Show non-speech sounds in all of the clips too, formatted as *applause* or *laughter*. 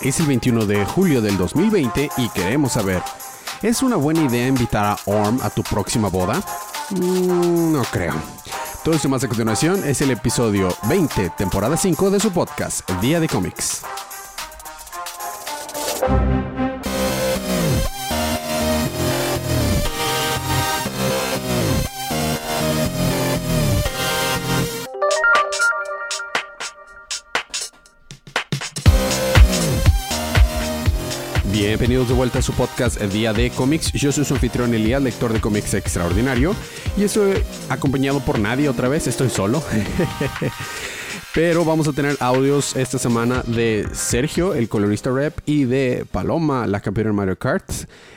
Es el 21 de julio del 2020 y queremos saber, ¿es una buena idea invitar a Orm a tu próxima boda? Mm, no creo. Todo esto más a continuación es el episodio 20, temporada 5 de su podcast, Día de Cómics. Bienvenidos de vuelta a su podcast Día de Cómics. Yo soy su anfitrión Elías, lector de cómics extraordinario. Y estoy acompañado por nadie otra vez, estoy solo. *laughs* Pero vamos a tener audios esta semana de Sergio, el colorista rep, y de Paloma, la campeona en Mario Kart.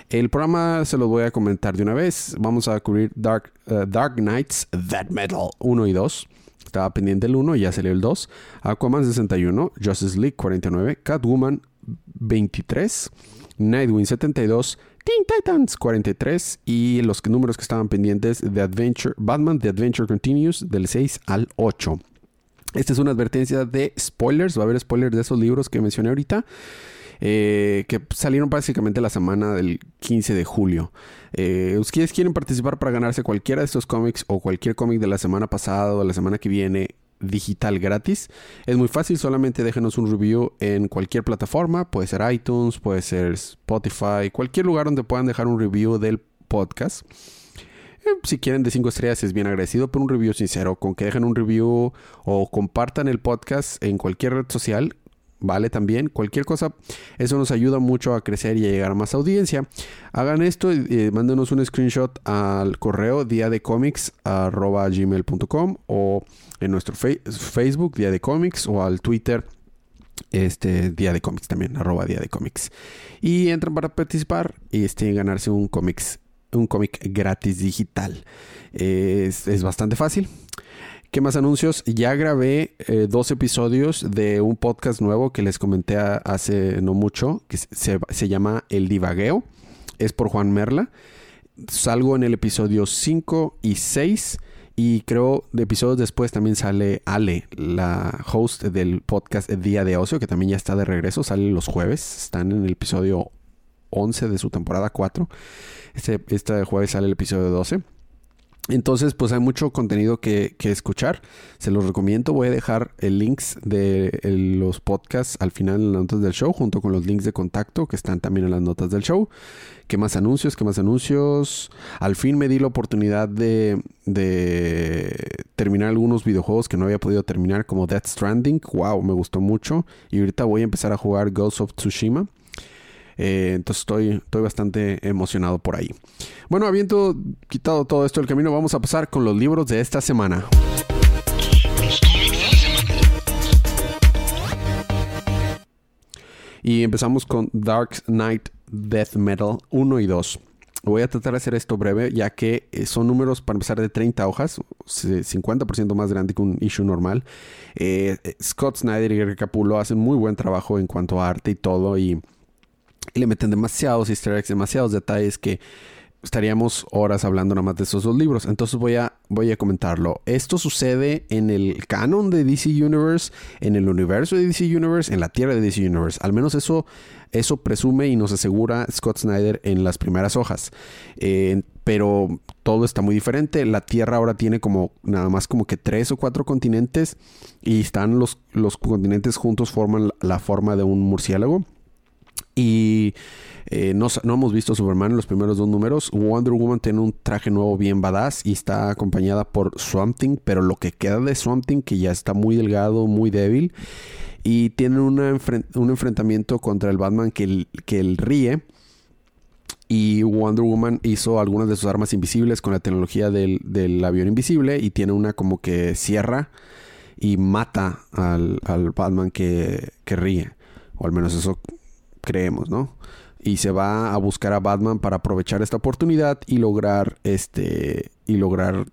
El programa se los voy a comentar de una vez. Vamos a cubrir Dark, uh, Dark Knights, That Metal 1 y 2. Estaba pendiente el 1, ya salió el 2. Aquaman 61, Justice League 49, Catwoman 23, Nightwing 72, Teen Titans 43 y los números que estaban pendientes de Adventure, Batman The Adventure Continues del 6 al 8. Esta es una advertencia de spoilers, va a haber spoilers de esos libros que mencioné ahorita. Eh, que salieron básicamente la semana del 15 de julio. Eh, ¿Ustedes quieren participar para ganarse cualquiera de estos cómics o cualquier cómic de la semana pasada o la semana que viene? Digital gratis. Es muy fácil, solamente déjenos un review en cualquier plataforma, puede ser iTunes, puede ser Spotify, cualquier lugar donde puedan dejar un review del podcast. Eh, si quieren de 5 estrellas es bien agradecido, pero un review sincero, con que dejen un review o compartan el podcast en cualquier red social, vale también. Cualquier cosa, eso nos ayuda mucho a crecer y a llegar a más audiencia. Hagan esto y mándenos un screenshot al correo día de gmail.com o en nuestro Facebook día de comics o al Twitter este día de cómics también arroba día de cómics y entran para participar y este ganarse un cómics un cómic gratis digital es, es bastante fácil ¿Qué más anuncios? Ya grabé eh, dos episodios de un podcast nuevo que les comenté hace no mucho, que se, se, llama El Divagueo. Es por Juan Merla. Salgo en el episodio 5 y 6. Y creo de episodios después también sale Ale, la host del podcast Día de Ocio, que también ya está de regreso. Sale los jueves. Están en el episodio 11 de su temporada 4. Este, este jueves sale el episodio 12. Entonces, pues hay mucho contenido que, escuchar. Se los recomiendo. Voy a dejar el links de los podcasts al final en las notas del show, junto con los links de contacto que están también en las notas del show. ¿Qué más anuncios? ¿Qué más anuncios? Al fin me di la oportunidad de, de terminar algunos videojuegos que no había podido terminar, como Death Stranding. ¡Wow! Me gustó mucho. Y ahorita voy a empezar a jugar Ghost of Tsushima. Eh, entonces estoy, estoy bastante emocionado por ahí. Bueno, habiendo quitado todo esto del camino, vamos a pasar con los libros de esta semana. Y empezamos con Dark Knight Death Metal 1 y 2. Voy a tratar de hacer esto breve, ya que eh, son números para empezar de 30 hojas, 50% más grande que un issue normal. Eh, Scott Snyder y Rick Capullo hacen muy buen trabajo en cuanto a arte y todo, y y le meten demasiados easter eggs, demasiados detalles que estaríamos horas hablando nada más de esos dos libros. Entonces voy a, voy a comentarlo. Esto sucede en el canon de DC Universe, en el universo de DC Universe, en la tierra de DC Universe. Al menos eso, eso presume y nos asegura Scott Snyder en las primeras hojas. Eh, pero todo está muy diferente. La Tierra ahora tiene como nada más como que tres o cuatro continentes y están los, los continentes juntos forman la forma de un murciélago. Y eh, no, hemos visto Superman en los primeros dos números. Wonder Woman tiene un traje nuevo bien badass y está acompañada por Swamp Thing, pero lo que queda de Swamp Thing, que ya está muy delgado, muy débil. Y tienen un enfrentamiento contra el Batman que, que él ríe. Y Wonder Woman hizo algunas de sus armas invisibles con la tecnología del, avión invisible. Y tiene una como que cierra y mata al, Batman que, que ríe. O al menos eso creemos, ¿no? Y se va a buscar a Batman para aprovechar esta oportunidad y lograr este y lograr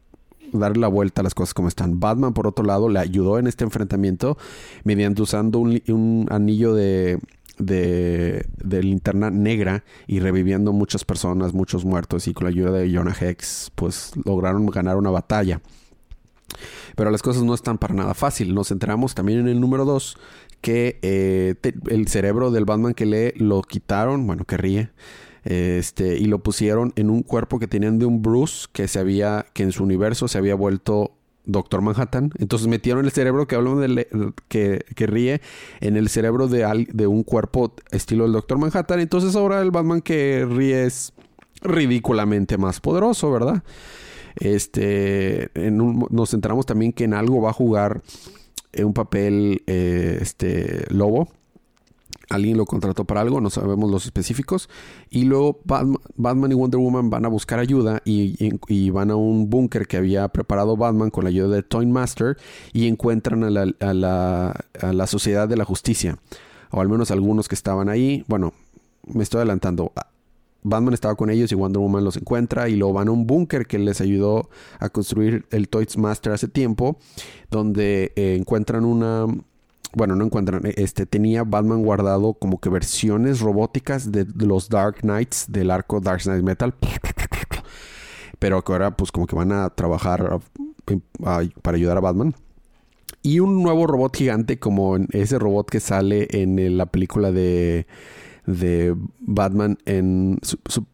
darle la vuelta a las cosas como están. Batman, por otro lado, le ayudó en este enfrentamiento mediante usando un, anillo de, de, de, linterna negra y reviviendo muchas personas, muchos muertos y con la ayuda de Jonah Hex, pues lograron ganar una batalla. Pero las cosas no están para nada fácil. Nos enteramos también en el número 2 que eh, el cerebro del Batman que lee lo quitaron, bueno, que ríe, este, y lo pusieron en un cuerpo que tenían de un Bruce que se había, que en su universo se había vuelto Doctor Manhattan. Entonces metieron el cerebro que hablamos de que, que, ríe en el cerebro de, de un cuerpo estilo del Doctor Manhattan. Entonces ahora el Batman que ríe es ridículamente más poderoso, ¿verdad? Este, nos enteramos también que en algo va a jugar un papel eh, este lobo alguien lo contrató para algo, no sabemos los específicos. Y luego Batman, y Wonder Woman van a buscar ayuda y, van a un búnker que había preparado Batman con la ayuda de Toy Master y encuentran a, la, a la Sociedad de la Justicia. O al menos algunos que estaban ahí. Bueno, me estoy adelantando. Batman estaba con ellos y Wonder Woman los encuentra y luego van a un búnker que les ayudó a construir el Toys Master hace tiempo, donde eh, encuentran una, bueno, no encuentran, eh, este, tenía Batman guardado como que versiones robóticas de los Dark Knights del arco Dark Knight Metal. Pero que ahora pues como que van a trabajar para ayudar a Batman. Y un nuevo robot gigante como ese robot que sale en la película de de Batman en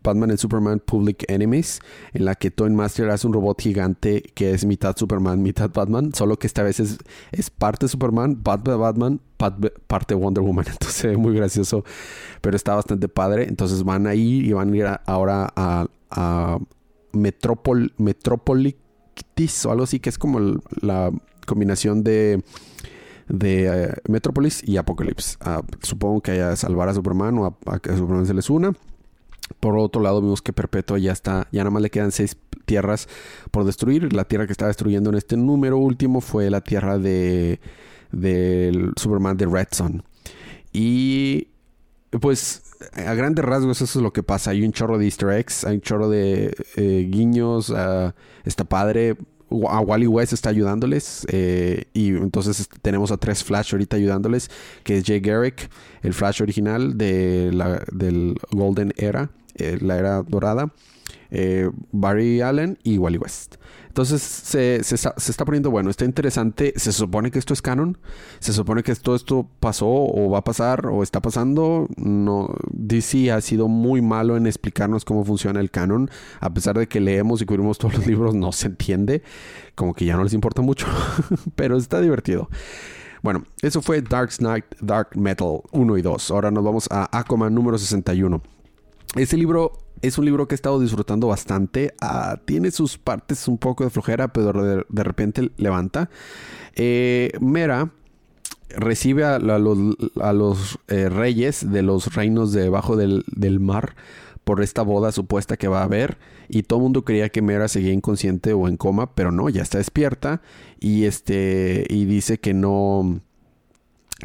Batman en Superman Public Enemies, en la que Toy Master hace un robot gigante que es mitad Superman, mitad Batman, solo que esta vez es, es parte Superman, parte Batman, parte Wonder Woman. *laughs* Entonces es muy gracioso, pero está bastante padre. Entonces van a ir y van a ir ahora a, a Metropolitis o algo así, que es como la combinación de de eh, Metropolis y Apocalypse. Ah, supongo que haya salvar a Superman o a, que a Superman se les una. Por otro lado, vimos que Perpetua ya está, ya nada más le quedan seis tierras por destruir. La tierra que está destruyendo en este número último fue la tierra de del Superman de Red Son. Y pues a grandes rasgos eso es lo que pasa. Hay un chorro de easter eggs, hay un chorro de eh, guiños. Uh, está padre a Wally West está ayudándoles eh, y entonces tenemos a tres Flash ahorita ayudándoles que es Jay Garrick el Flash original de la, del Golden Era eh, la era dorada eh, Barry Allen y Wally West entonces se, está poniendo bueno, está interesante. Se supone que esto es canon. Se supone que todo esto pasó o va a pasar o está pasando. No, DC ha sido muy malo en explicarnos cómo funciona el canon. A pesar de que leemos y cubrimos todos los *laughs* libros, no se entiende. Como que ya no les importa mucho. *laughs* Pero está divertido. Bueno, eso fue Dark Knight, Dark Metal 1 y 2. Ahora nos vamos a Aquaman número 61. Este libro es un libro que he estado disfrutando bastante. Ah, tiene sus partes un poco de flojera, pero de, repente levanta. Eh, Mera recibe a, los, eh, reyes de los reinos debajo del, del, mar por esta boda supuesta que va a haber. Y todo el mundo creía que Mera seguía inconsciente o en coma, pero no, ya está despierta. Y este. Y dice que no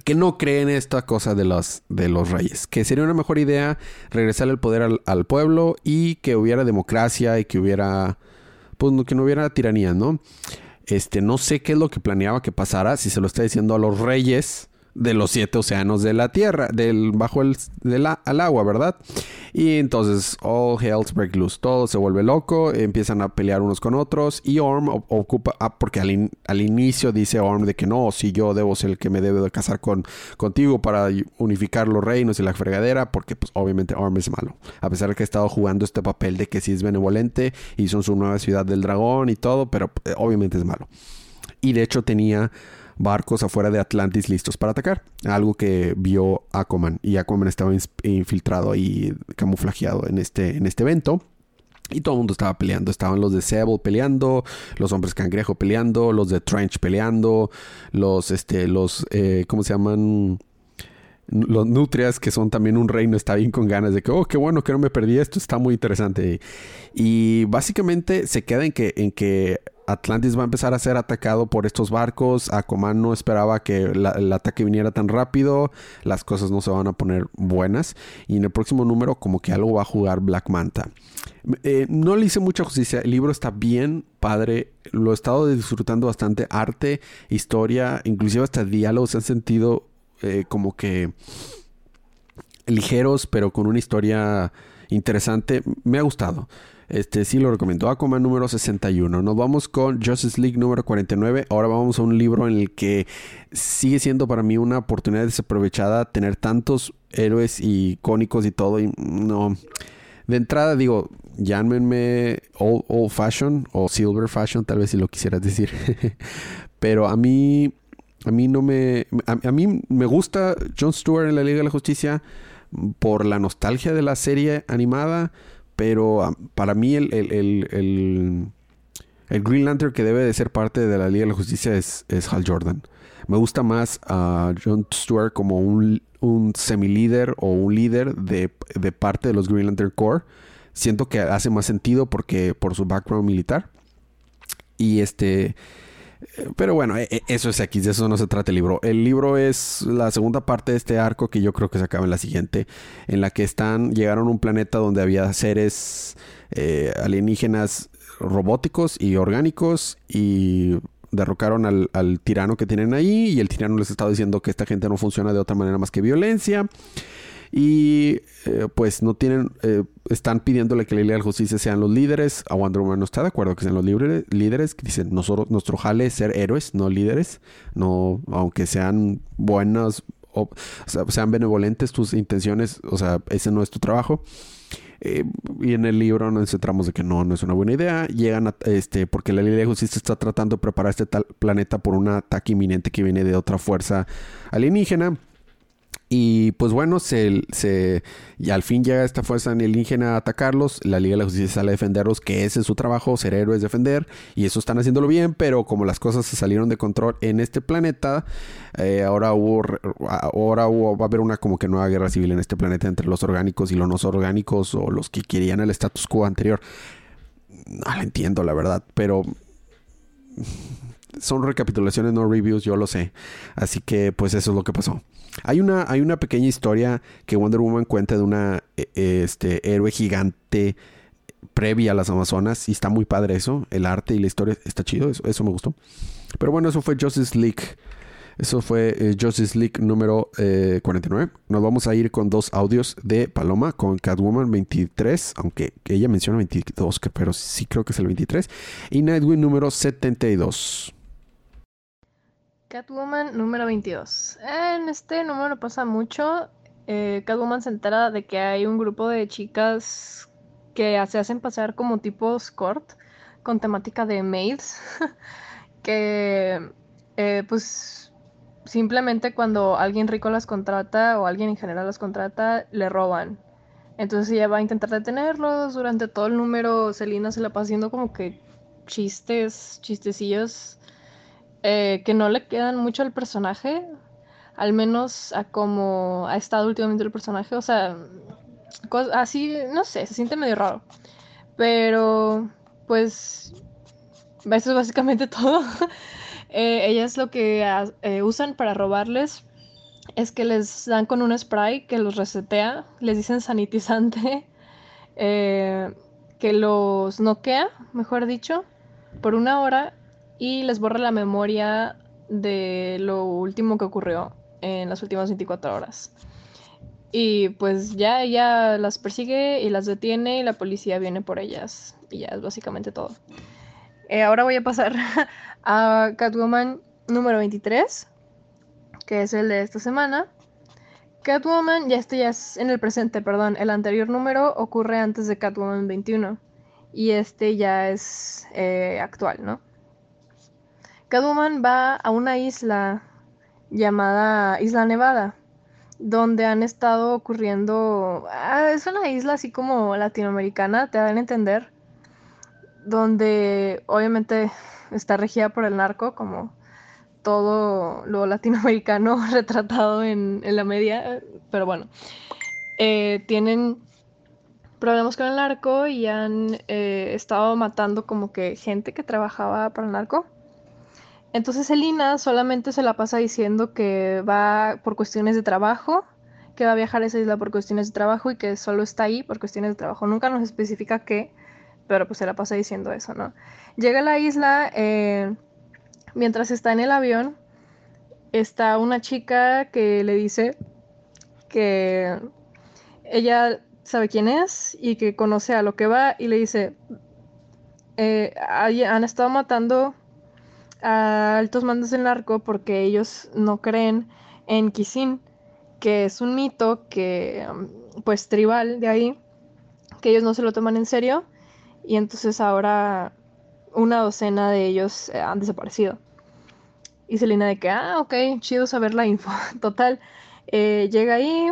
que no creen esta cosa de los, de los reyes, que sería una mejor idea regresar el poder al, pueblo y que hubiera democracia y que hubiera, pues que no hubiera tiranía, ¿no? Este, no sé qué es lo que planeaba que pasara, si se lo está diciendo a los reyes de los siete océanos de la tierra, del bajo el al agua, ¿verdad? Y entonces all hell's break loose, todo se vuelve loco, empiezan a pelear unos con otros y Orm ocupa, ah, porque al, inicio dice Orm de que no, si yo debo ser el que me debe de casar con contigo para unificar los reinos y la fregadera, porque pues obviamente Orm es malo, a pesar de que ha estado jugando este papel de que sí es benevolente son su nueva ciudad del dragón y todo, pero eh, obviamente es malo. Y de hecho tenía barcos afuera de Atlantis listos para atacar. Algo que vio Aquaman. Y Aquaman estaba infiltrado y camuflajeado en este, en este evento. Y todo el mundo estaba peleando. Estaban los de Sable peleando, los hombres cangrejo peleando, los de Trench peleando, los, este, los, eh, ¿cómo se llaman? Los Nutrias, que son también un reino, está bien con ganas de que, oh, qué bueno que no me perdí esto, está muy interesante. Y básicamente se queda en que, en que Atlantis va a empezar a ser atacado por estos barcos. Aquaman no esperaba que el ataque viniera tan rápido. Las cosas no se van a poner buenas. Y en el próximo número, como que algo va a jugar Black Manta. Eh, no le hice mucha justicia. El libro está bien padre. Lo he estado disfrutando bastante. Arte, historia, inclusive hasta diálogos se han sentido eh, como que ligeros, pero con una historia interesante. Me ha gustado. Este sí lo recomiendo. Aquaman número 61. Nos vamos con Justice League número 49. Ahora vamos a un libro en el que sigue siendo para mí una oportunidad desaprovechada tener tantos héroes icónicos y todo. Y no. De entrada digo, llámenme old, old fashion o silver fashion, tal vez si lo quisieras decir. *laughs* Pero a mí, a mí no me, a, mí me gusta Jon Stewart en la Liga de la Justicia por la nostalgia de la serie animada, pero para mí el, el, el, Green Lantern que debe de ser parte de la Liga de la Justicia es, es Hal Jordan. Me gusta más a Jon Stewart como un, un semi-líder o un líder de, de, parte de los Green Lantern Corps. Siento que hace más sentido porque por su background militar. Y este pero bueno, e, e, eso es X, de eso no se trata el libro. El libro es la segunda parte de este arco que yo creo que se acaba en la siguiente, en la que están, llegaron a un planeta donde había seres eh, alienígenas robóticos y orgánicos y derrocaron al, tirano que tienen ahí y el tirano les estaba diciendo que esta gente no funciona de otra manera más que violencia y eh, pues no tienen, eh, están pidiéndole que la Liga de Justicia sean los líderes. A Wonder Woman no está de acuerdo que sean los líderes, que dicen, nosotros, nuestro jale es ser héroes, no líderes, no, aunque sean buenas, o, sean benevolentes tus intenciones, o sea, ese no es tu trabajo. Eh, y en el libro nos centramos de que no, no es una buena idea. Llegan a, este, porque la Liga de Justicia está tratando de preparar este tal planeta por un ataque inminente que viene de otra fuerza alienígena. Y pues bueno, se, se, y al fin llega esta fuerza alienígena a atacarlos. La Liga de la Justicia sale a defenderlos, que ese es su trabajo, ser héroes, defender. Y eso están haciéndolo bien, pero como las cosas se salieron de control en este planeta, eh, ahora hubo, ahora va a haber una como que nueva guerra civil en este planeta entre los orgánicos y los no orgánicos o los que querían el status quo anterior. No lo entiendo, la verdad, pero son recapitulaciones, no reviews, yo lo sé. Así que pues eso es lo que pasó. Hay una, hay una pequeña historia que Wonder Woman cuenta de una e, este, héroe gigante previa a las Amazonas y está muy padre eso. El arte y la historia está chido, eso, eso me gustó. Pero bueno, eso fue Justice League. Eso fue eh, Justice League número 49. Eh, Nos vamos a ir con dos audios de Paloma con Catwoman 23, aunque ella menciona 22, pero sí creo que es el 23. Y Nightwing número 72. Catwoman número 22. En este número pasa mucho. Eh, Catwoman se entera de que hay un grupo de chicas que se hacen pasar como tipo escort con temática de maids. *laughs* que eh, pues simplemente cuando alguien rico las contrata o alguien en general las contrata, le roban. Entonces ella va a intentar detenerlos. Durante todo el número, Selina se la pasa haciendo como que chistes, chistecillos eh, que no le quedan mucho al personaje, al menos a como ha estado últimamente el personaje, o sea, así, no sé, se siente medio raro. Pero, pues, eso es básicamente *laughs* todo. eh, ellas lo que eh, usan para robarles es que les dan con un spray que los resetea, les dicen sanitizante, *laughs* eh, que los noquea, mejor dicho, por una hora y les borra la memoria de lo último que ocurrió en las últimas 24 horas. Y pues ya ella las persigue y las detiene y la policía viene por ellas. Y ya es básicamente todo. Eh, ahora voy a pasar *laughs* a Catwoman número 23, que es el de esta semana. Catwoman, ya este ya es en el presente, perdón. El anterior número ocurre antes de Catwoman 21. Y este ya es eh, actual, ¿no? Catwoman va a una isla llamada Isla Nevada, donde han estado ocurriendo... Ah, es una isla así como latinoamericana, te dan a entender, donde obviamente está regida por el narco, como todo lo latinoamericano *laughs* retratado en, la media, pero bueno, eh, tienen problemas con el narco y han eh, estado matando como que gente que trabajaba para el narco. Entonces Elina solamente se la pasa diciendo que va por cuestiones de trabajo, que va a viajar a esa isla por cuestiones de trabajo y que solo está ahí por cuestiones de trabajo. Nunca nos especifica qué, pero pues se la pasa diciendo eso, ¿no? Llega a la isla, eh, mientras está en el avión, está una chica que le dice que ella sabe quién es y que conoce a lo que va y le dice, eh, han estado matando a altos mandos del narco porque ellos no creen en Kisin, que es un mito que, um, pues, tribal de ahí, que ellos no se lo toman en serio y entonces ahora una docena de ellos eh, han desaparecido. Y Selina de que, ah, ok, chido saber la info. *laughs* Total, eh, llega ahí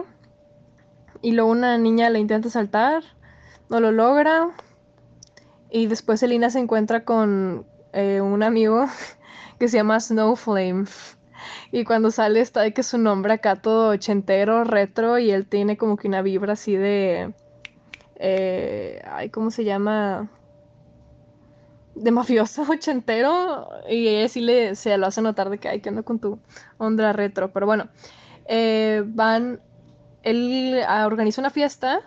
y luego una niña le intenta saltar, no lo logra. Y después Selina se encuentra con eh, un amigo *laughs* que se llama Snowflame. *laughs* Y cuando sale está de que su nombre acá todo ochentero, retro, y él tiene como que una vibra así de... Eh, ay, ¿cómo se llama? De mafioso *laughs* ochentero. Y ella sí le, se lo hace notar de que, ay, que ando con tu onda retro. Pero bueno, eh, van... Él ah, organiza una fiesta.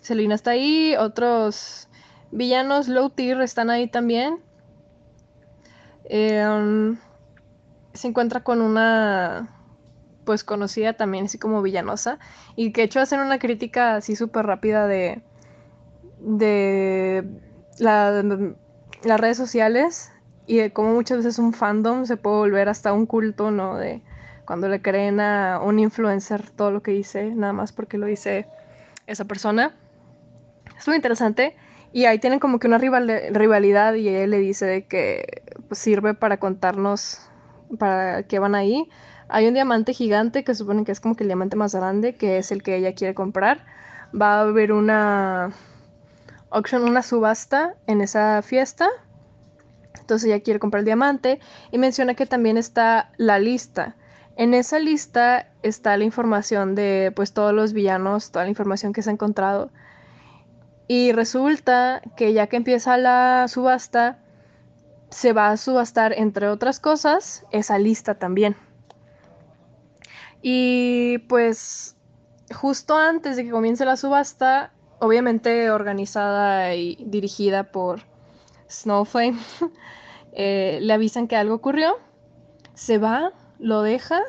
Selina está ahí, otros villanos low tier están ahí también. Em, se encuentra con una pues conocida también así como villanosa y que hecho hacen una crítica así súper rápida de de la, las redes sociales y de cómo muchas veces un fandom se puede volver hasta un culto, ¿no? De cuando le creen a un influencer todo lo que dice, nada más porque lo dice esa persona. Es muy interesante. Y ahí tienen como que una rivalidad y él le dice que pues, sirve para contarnos para qué van ahí. Hay un diamante gigante que supone que es como que el diamante más grande, que es el que ella quiere comprar. Va a haber una auction, una subasta en esa fiesta. Entonces ella quiere comprar el diamante y menciona que también está la lista. En esa lista está la información de pues todos los villanos, toda la información que se ha encontrado. Y resulta que ya que empieza la subasta, se va a subastar, entre otras cosas, esa lista también. Y pues justo antes de que comience la subasta, obviamente organizada y dirigida por Snowflame, *laughs* eh, le avisan que algo ocurrió, se va, lo deja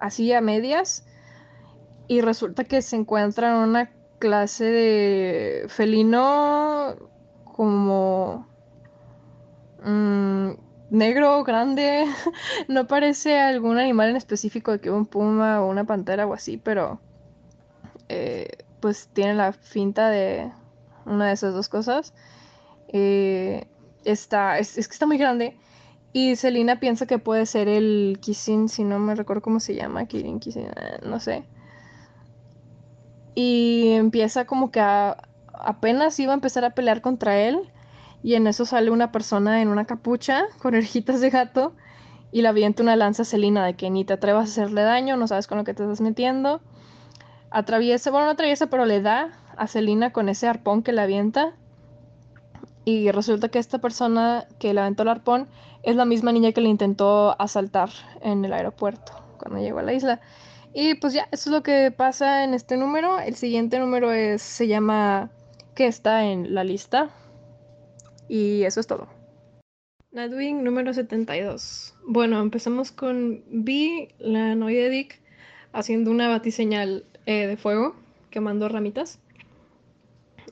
así a medias y resulta que se encuentra en una clase de felino como mm, negro, grande. *laughs* no parece algún animal en específico que un puma o una pantera o así, pero eh, pues tiene la finta de una de esas dos cosas. Eh, está, es, que está muy grande. Y Selina piensa que puede ser el Kisin, si no me recuerdo cómo se llama, Kirin Kisin, eh, no sé y empieza como que apenas iba a empezar a pelear contra él y en eso sale una persona en una capucha con *laughs* orejitas de gato y le avienta una lanza a Selina de que ni te atrevas a hacerle daño, no sabes con lo que te estás metiendo. Atraviesa, bueno, no atraviesa, pero le da a Selina con ese arpón que le avienta. Y resulta que esta persona que le aventó el arpón es la misma niña que le intentó asaltar en el aeropuerto cuando llegó a la isla. Y pues ya, eso es lo que pasa en este número. El siguiente número es, se llama que está en la lista. Y eso es todo. Nightwing número 72. Bueno, empezamos con B, la novia de Dick, haciendo una batiseñal eh, de fuego, quemando ramitas.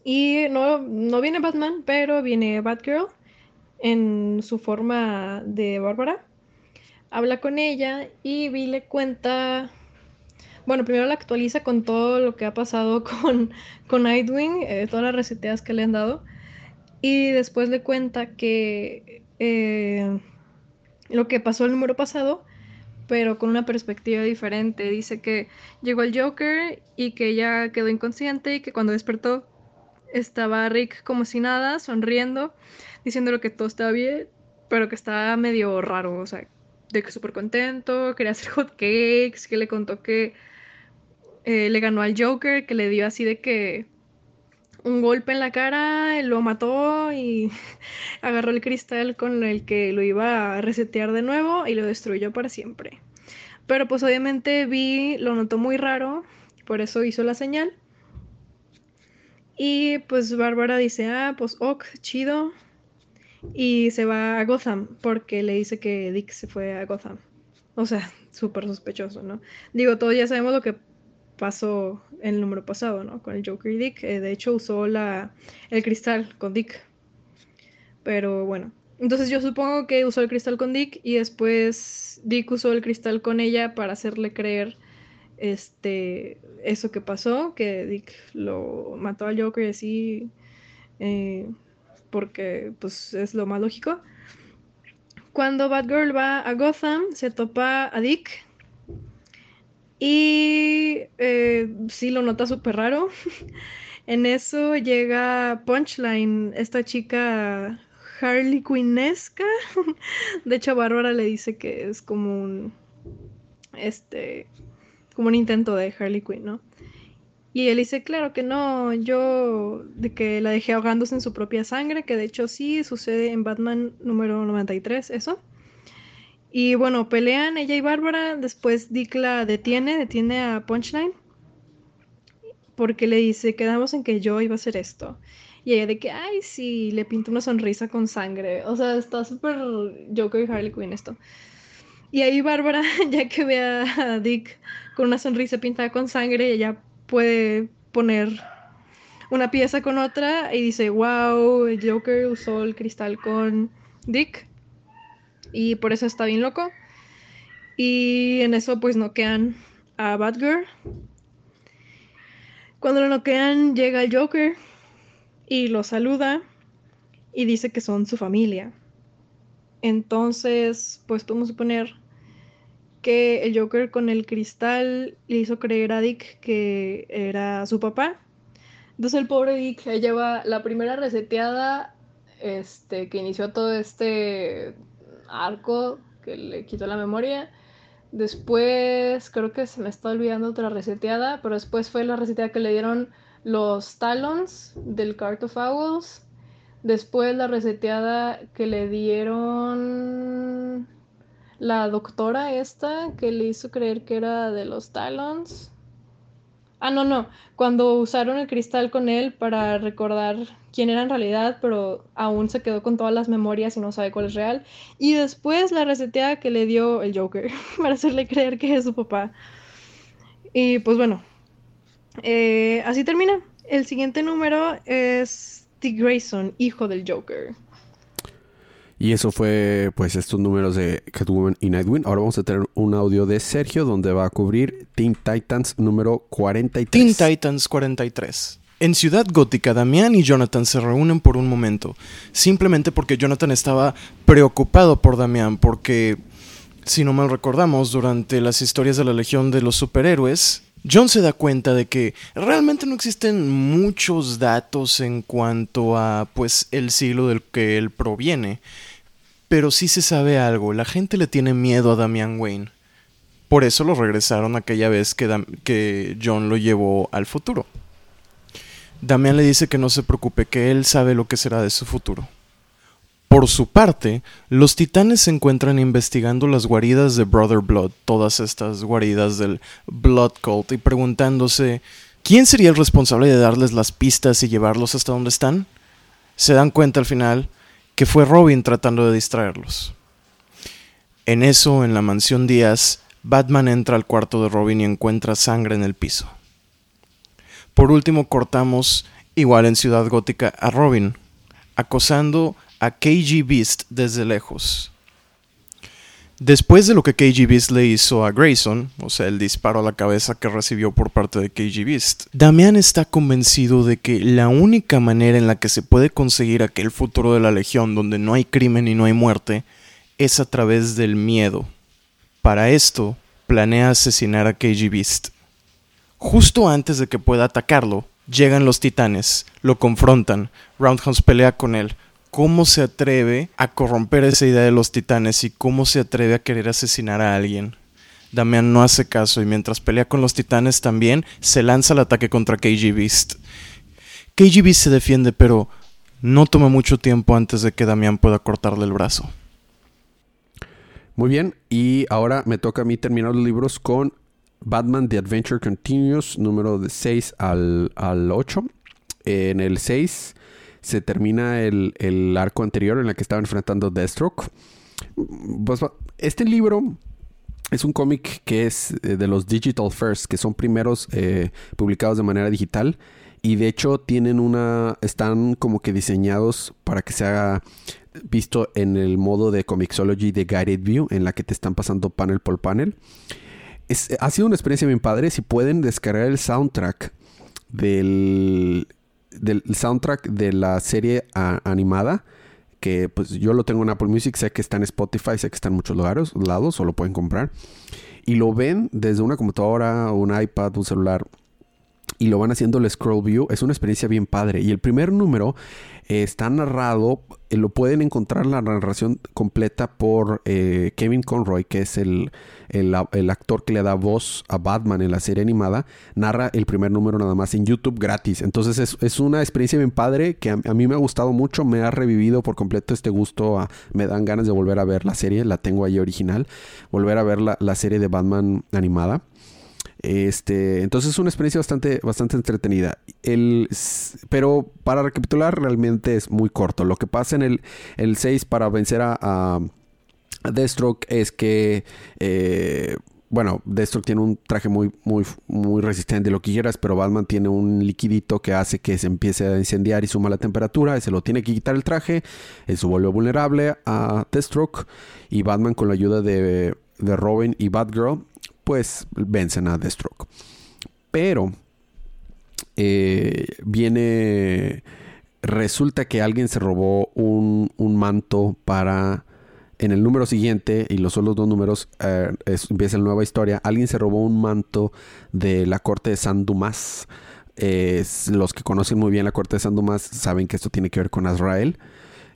Y no, no viene Batman, pero viene Batgirl en su forma de Bárbara. Habla con ella y Vi le cuenta bueno, primero la actualiza con todo lo que ha pasado *laughs* con, con Nightwing, eh, todas las reseteas que le han dado. Y después le cuenta que eh, lo que pasó el número pasado, pero con una perspectiva diferente. Dice que llegó el Joker y que ella quedó inconsciente y que cuando despertó estaba Rick como si nada, sonriendo, diciéndole que todo estaba bien, pero que estaba medio raro, o sea, de que súper contento, quería hacer *laughs* hot cakes, que le contó que eh, le ganó al Joker, que le dio así de que un golpe en la cara, lo mató y *laughs* agarró el cristal con el que lo iba a resetear de nuevo y lo destruyó para siempre. Pero pues obviamente Vi lo notó muy raro, por eso hizo la señal. Y pues Bárbara dice, ah, pues ok, chido. Y se va a Gotham porque le dice que Dick se fue a Gotham. O sea, súper sospechoso, ¿no? Digo, todos ya sabemos lo que pasó en el número pasado, ¿no? Con el Joker y Dick. Eh, de hecho, usó la, el cristal con Dick. Pero bueno. Entonces yo supongo que usó el cristal con Dick y después Dick usó el cristal con ella para hacerle creer este eso que pasó, que Dick lo mató al Joker y así, eh, porque pues es lo más lógico. Cuando Batgirl va a Gotham, se topa a Dick y eh, sí lo nota súper raro. *laughs* en eso llega Punchline, esta chica Harley Quinnesca. *laughs* de hecho, Bárbara le dice que es como un. Este. Como un intento de Harley Quinn, ¿no? Y él dice, claro que no, yo. de que la dejé ahogándose en su propia sangre, que de hecho sí sucede en Batman número 93, eso. Y bueno, pelean ella y Bárbara. Después Dick la detiene, detiene a Punchline. Porque le dice, quedamos en que yo iba a hacer esto. Y ella de que, ay, sí, le pinta una sonrisa con sangre. O sea, está súper Joker y Harley Quinn esto. Y ahí Bárbara, *laughs* ya que ve a Dick con una sonrisa pintada con sangre, ella puede poner una pieza con otra y dice, wow, Joker usó el cristal con Dick y por eso está bien loco. Y en eso pues noquean a Batgirl. Cuando lo noquean llega el Joker y lo saluda y dice que son su familia. Entonces pues podemos suponer que el Joker con el cristal le hizo creer a Dick que era su papá. Entonces el pobre Dick lleva la primera reseteada este, que inició todo este arco que le quitó la memoria. Después, creo que se me está olvidando otra reseteada, pero después fue la reseteada que le dieron los talons del Cart of Owls. Después la reseteada que le dieron la doctora esta, que le hizo creer que era de los talons. Ah, no, no. Cuando usaron el cristal con él para recordar quién era en realidad, pero aún se quedó con todas las memorias y no sabe cuál es real. Y después la reseteada que le dio el Joker *laughs* para hacerle creer que es su papá. Y pues bueno, eh, así termina. El siguiente número es Dick Grayson, hijo del Joker. Y eso fue pues estos números de Catwoman y Nightwing. Ahora vamos a tener un audio de Sergio donde va a cubrir Teen Titans número 43. Teen Titans 43. En Ciudad Gótica, Damián y Jonathan se reúnen por un momento, simplemente porque Jonathan estaba preocupado por Damián, porque, si no mal recordamos, durante las historias de la Legión de los Superhéroes, John se da cuenta de que realmente no existen muchos datos en cuanto a, pues, el siglo del que él proviene. Pero sí se sabe algo, la gente le tiene miedo a Damian Wayne. Por eso lo regresaron aquella vez que, que John lo llevó al futuro. Damian le dice que no se preocupe, que él sabe lo que será de su futuro. Por su parte, los titanes se encuentran investigando las guaridas de Brother Blood, todas estas guaridas del Blood Cult, y preguntándose quién sería el responsable de darles las pistas y llevarlos hasta donde están. Se dan cuenta al final que fue Robin tratando de distraerlos. En eso, en la mansión Díaz, Batman entra al cuarto de Robin y encuentra sangre en el piso. Por último, cortamos, igual en Ciudad Gótica, a Robin, acosando a KG Beast desde lejos. Después de lo que KG Beast le hizo a Grayson, o sea, el disparo a la cabeza que recibió por parte de KG Beast, Damian está convencido de que la única manera en la que se puede conseguir aquel futuro de la Legión donde no hay crimen y no hay muerte es a través del miedo. Para esto, planea asesinar a KG Beast. Justo antes de que pueda atacarlo, llegan los titanes, lo confrontan, Roundhouse pelea con él, cómo se atreve a corromper esa idea de los titanes y cómo se atreve a querer asesinar a alguien. Damian no hace caso y mientras pelea con los titanes también se lanza el ataque contra KG Beast. KG Beast se defiende pero no toma mucho tiempo antes de que Damian pueda cortarle el brazo. Muy bien, y ahora me toca a mí terminar los libros con Batman The Adventure Continues, número de 6 al, al 8. En el 6 se termina el, arco anterior en el que estaba enfrentando Deathstroke. Pues, este libro Es un cómic que es eh, de los Digital First, que son primeros eh, publicados de manera digital. Y de hecho tienen una. están como que diseñados para que se haga visto en el modo de Comixology de Guided View, en la que te están pasando panel por panel. ha sido una experiencia bien padre. Si pueden descargar el soundtrack del, del soundtrack de la serie animada, que pues yo lo tengo en Apple Music, sé que está en Spotify, sé que está en muchos lugares, lados, o lo pueden comprar. Y lo ven desde una computadora, un iPad, un celular y lo van haciendo el scroll view. Es una experiencia bien padre. Y el primer número eh, está narrado, eh, lo pueden encontrar la narración completa por eh, Kevin Conroy, que es el, el, actor que le da voz a Batman en la serie animada. Narra el primer número nada más en YouTube gratis. Entonces es, es una experiencia bien padre que a, mí me ha gustado mucho. Me ha revivido por completo este gusto. me dan ganas de volver a ver la serie. La tengo ahí original. Volver a ver la, la serie de Batman animada. Este, entonces es una experiencia bastante, bastante entretenida. Pero para recapitular, realmente es muy corto. Lo que pasa en el, el 6 para vencer a, Deathstroke es que. Eh, bueno, Deathstroke tiene un traje muy, muy, muy resistente, lo que quieras, pero Batman tiene un liquidito que hace que se empiece a incendiar y suma la temperatura. Se lo tiene que quitar el traje. Eso vuelve vulnerable a Deathstroke. Y Batman, con la ayuda de, de Robin y Batgirl, pues vencen a Deathstroke. Pero eh, viene. Resulta que alguien se robó un, manto para. En el número siguiente, y los solo dos números, eh, empieza la nueva historia. Alguien se robó un manto de la corte de San Dumas. los que conocen muy bien la corte de San Dumas saben que esto tiene que ver con Azrael.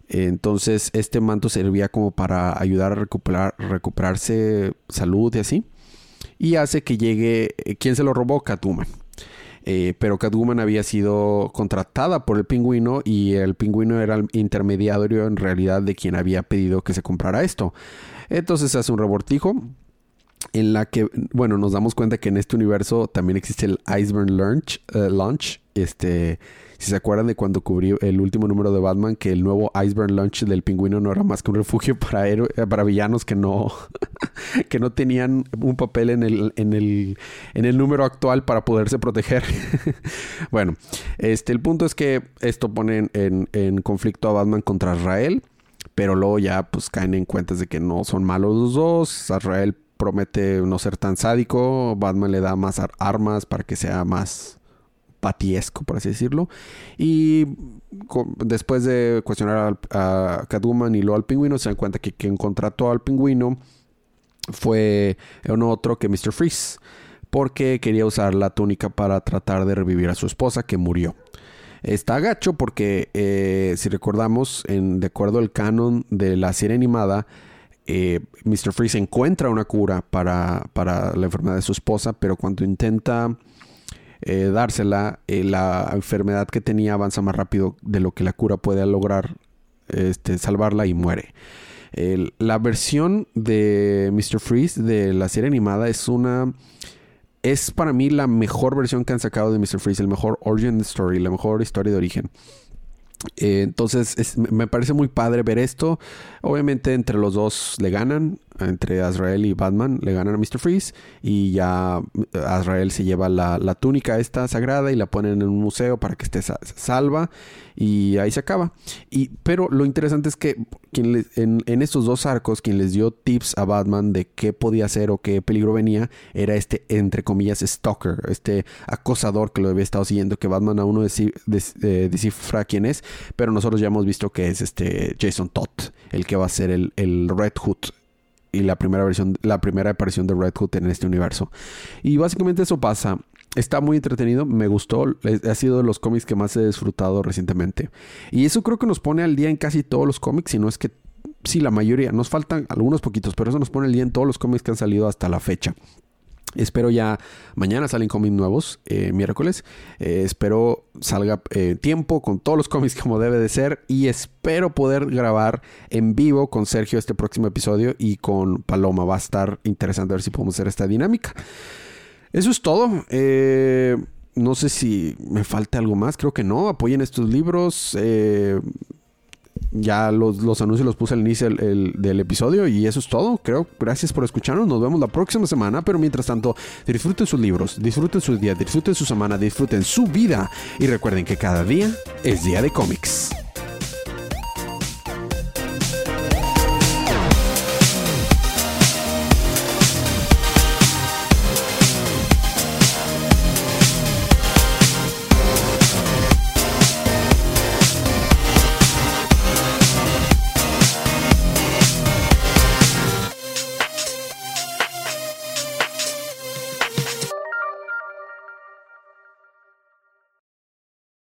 Entonces, este manto servía como para ayudar a recuperar, recuperarse salud y así y hace que llegue, eh, ¿quién se lo robó? Catwoman. Eh, pero Catwoman había sido contratada por el pingüino y el pingüino era el intermediario en realidad de quien había pedido que se comprara esto. Entonces hace un rebortijo en la que, bueno, nos damos cuenta que en este universo también existe el Iceberg Launch, Launch este si se acuerdan de cuando cubrió el último número de Batman, que el nuevo Iceberg Launch del pingüino no era más que un refugio para, eh, para villanos que no, *laughs* que no tenían un papel en el, en el, en el número actual para poderse proteger. *laughs* bueno, este, el punto es que esto pone en, en conflicto a Batman contra Israel, pero luego ya pues caen en cuentas de que no son malos los dos. Israel promete no ser tan sádico, Batman le da más armas para que sea más patiesco, por así decirlo. Y después de cuestionar a, Catwoman y luego al pingüino, se dan cuenta que quien contrató al pingüino fue otro que Mr. Freeze, porque quería usar la túnica para tratar de revivir a su esposa que murió. Está gacho porque, eh, si recordamos, en, de acuerdo al canon de la serie animada, eh, Mr. Freeze encuentra una cura para, para la enfermedad de su esposa, pero cuando intenta eh, dársela, eh, la enfermedad que tenía avanza más rápido de lo que la cura puede lograr este, salvarla y muere. la versión de Mr. Freeze de la serie animada es una... Es para mí la mejor versión que han sacado de Mr. Freeze, el mejor origin story, la mejor historia de origen. Eh, entonces me parece muy padre ver esto. Obviamente entre los dos le ganan, entre Azrael y Batman le ganan a Mr. Freeze y ya Azrael se lleva la, la túnica esta sagrada y la ponen en un museo para que esté salva y ahí se acaba. Y, pero lo interesante es que en, estos dos arcos, quien les dio tips a Batman de qué podía hacer o qué peligro venía, era este, entre comillas, stalker, este acosador que lo había estado siguiendo, que Batman aún no eh, descifra quién es, pero nosotros ya hemos visto que es este Jason Todd, el que va a ser el, el Red Hood y la primera versión, la primera aparición de Red Hood en este universo. Y básicamente eso pasa. Está muy entretenido, me gustó, ha sido de los cómics que más he disfrutado recientemente. Y eso creo que nos pone al día en casi todos los cómics, si no es que sí, la mayoría, nos faltan algunos poquitos, pero eso nos pone al día en todos los cómics que han salido hasta la fecha. Espero ya mañana salen cómics nuevos, eh, miércoles. Eh, espero salga eh, tiempo con todos los cómics como debe de ser. Y espero poder grabar en vivo con Sergio este próximo episodio y con Paloma. Va a estar interesante ver si podemos hacer esta dinámica. Eso es todo. no sé si me falta algo más. Creo que no. Apoyen estos libros. Ya los, los anuncios los puse al inicio del, el- del episodio y eso es todo. Creo, gracias por escucharnos. Nos vemos la próxima semana. Pero mientras tanto, disfruten sus libros, disfruten sus días, disfruten su semana, disfruten su vida. Y recuerden que cada día es día de cómics.